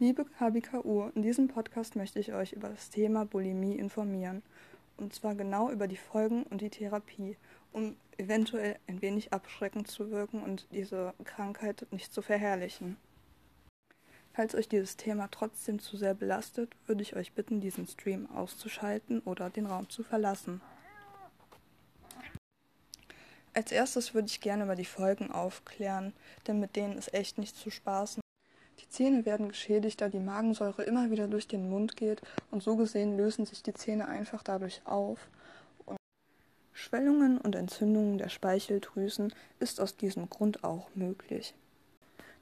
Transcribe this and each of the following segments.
Liebe HBKU, in diesem Podcast möchte ich euch über das Thema Bulimie informieren. Und zwar genau über die Folgen und die Therapie, um eventuell ein wenig abschreckend zu wirken und diese Krankheit nicht zu verherrlichen. Falls euch dieses Thema trotzdem zu sehr belastet, würde ich euch bitten, diesen Stream auszuschalten oder den Raum zu verlassen. Als erstes würde ich gerne über die Folgen aufklären, denn mit denen ist echt nicht zu spaßen. Zähne werden geschädigt, da die Magensäure immer wieder durch den Mund geht und so gesehen lösen sich die Zähne einfach dadurch auf. Und Schwellungen und Entzündungen der Speicheldrüsen ist aus diesem Grund auch möglich.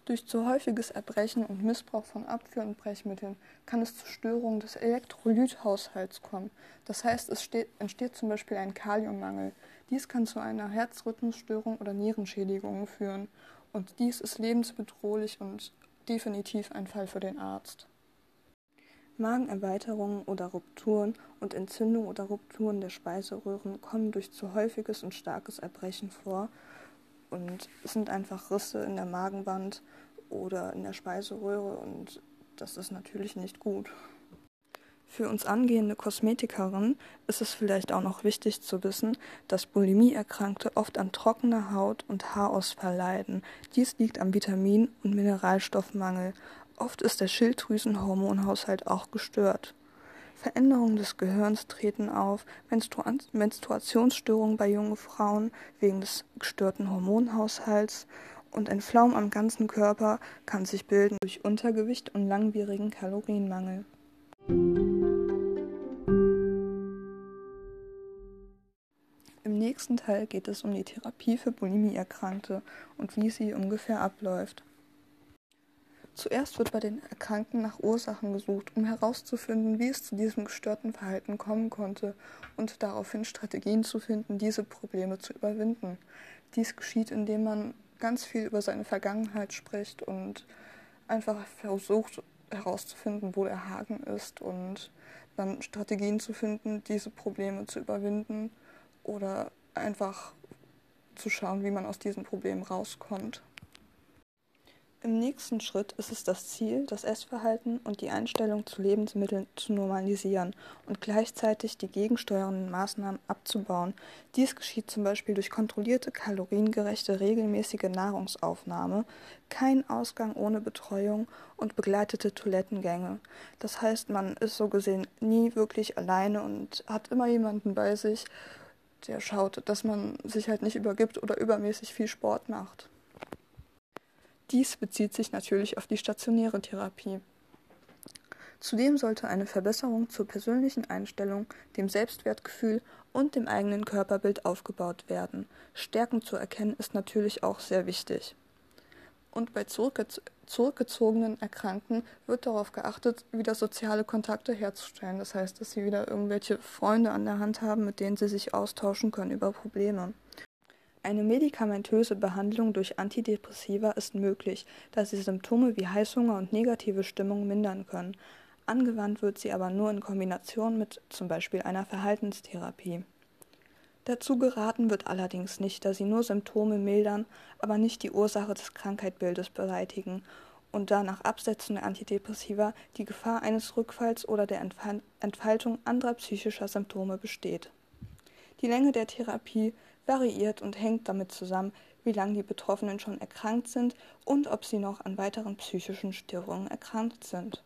Durch zu häufiges Erbrechen und Missbrauch von Abführ- und Brechmitteln kann es zu Störungen des Elektrolythaushalts kommen. Das heißt, es steht, entsteht zum Beispiel ein Kaliummangel. Dies kann zu einer Herzrhythmusstörung oder Nierenschädigung führen. Und dies ist lebensbedrohlich und definitiv ein Fall für den Arzt. Magenerweiterungen oder Rupturen und Entzündungen oder Rupturen der Speiseröhren kommen durch zu häufiges und starkes Erbrechen vor und sind einfach Risse in der Magenwand oder in der Speiseröhre und das ist natürlich nicht gut. Für uns angehende Kosmetikerinnen ist es vielleicht auch noch wichtig zu wissen, dass Bulimie-Erkrankte oft an trockener Haut und Haarausfall leiden. Dies liegt am Vitamin- und Mineralstoffmangel. Oft ist der Schilddrüsenhormonhaushalt auch gestört. Veränderungen des Gehirns treten auf, Menstru Menstruationsstörungen bei jungen Frauen wegen des gestörten Hormonhaushalts und ein Flaum am ganzen Körper kann sich bilden durch Untergewicht und langwierigen Kalorienmangel. Nächsten Teil geht es um die Therapie für Bulimie-Erkrankte und wie sie ungefähr abläuft. Zuerst wird bei den Erkrankten nach Ursachen gesucht, um herauszufinden, wie es zu diesem gestörten Verhalten kommen konnte und daraufhin Strategien zu finden, diese Probleme zu überwinden. Dies geschieht, indem man ganz viel über seine Vergangenheit spricht und einfach versucht herauszufinden, wo der Haken ist und dann Strategien zu finden, diese Probleme zu überwinden oder einfach zu schauen, wie man aus diesen Problemen rauskommt. Im nächsten Schritt ist es das Ziel, das Essverhalten und die Einstellung zu Lebensmitteln zu normalisieren und gleichzeitig die gegensteuernden Maßnahmen abzubauen. Dies geschieht zum Beispiel durch kontrollierte, kaloriengerechte, regelmäßige Nahrungsaufnahme, kein Ausgang ohne Betreuung und begleitete Toilettengänge. Das heißt, man ist so gesehen nie wirklich alleine und hat immer jemanden bei sich, der schaut, dass man sich halt nicht übergibt oder übermäßig viel Sport macht. Dies bezieht sich natürlich auf die stationäre Therapie. Zudem sollte eine Verbesserung zur persönlichen Einstellung, dem Selbstwertgefühl und dem eigenen Körperbild aufgebaut werden. Stärken zu erkennen ist natürlich auch sehr wichtig. Und bei zurückgezogenen Erkrankten wird darauf geachtet, wieder soziale Kontakte herzustellen. Das heißt, dass sie wieder irgendwelche Freunde an der Hand haben, mit denen sie sich austauschen können über Probleme. Eine medikamentöse Behandlung durch Antidepressiva ist möglich, da sie Symptome wie Heißhunger und negative Stimmung mindern können. Angewandt wird sie aber nur in Kombination mit zum Beispiel einer Verhaltenstherapie. Dazu geraten wird allerdings nicht, da sie nur Symptome mildern, aber nicht die Ursache des Krankheitsbildes beseitigen und da nach Absetzen der Antidepressiva die Gefahr eines Rückfalls oder der Entfaltung anderer psychischer Symptome besteht. Die Länge der Therapie variiert und hängt damit zusammen, wie lange die Betroffenen schon erkrankt sind und ob sie noch an weiteren psychischen Störungen erkrankt sind.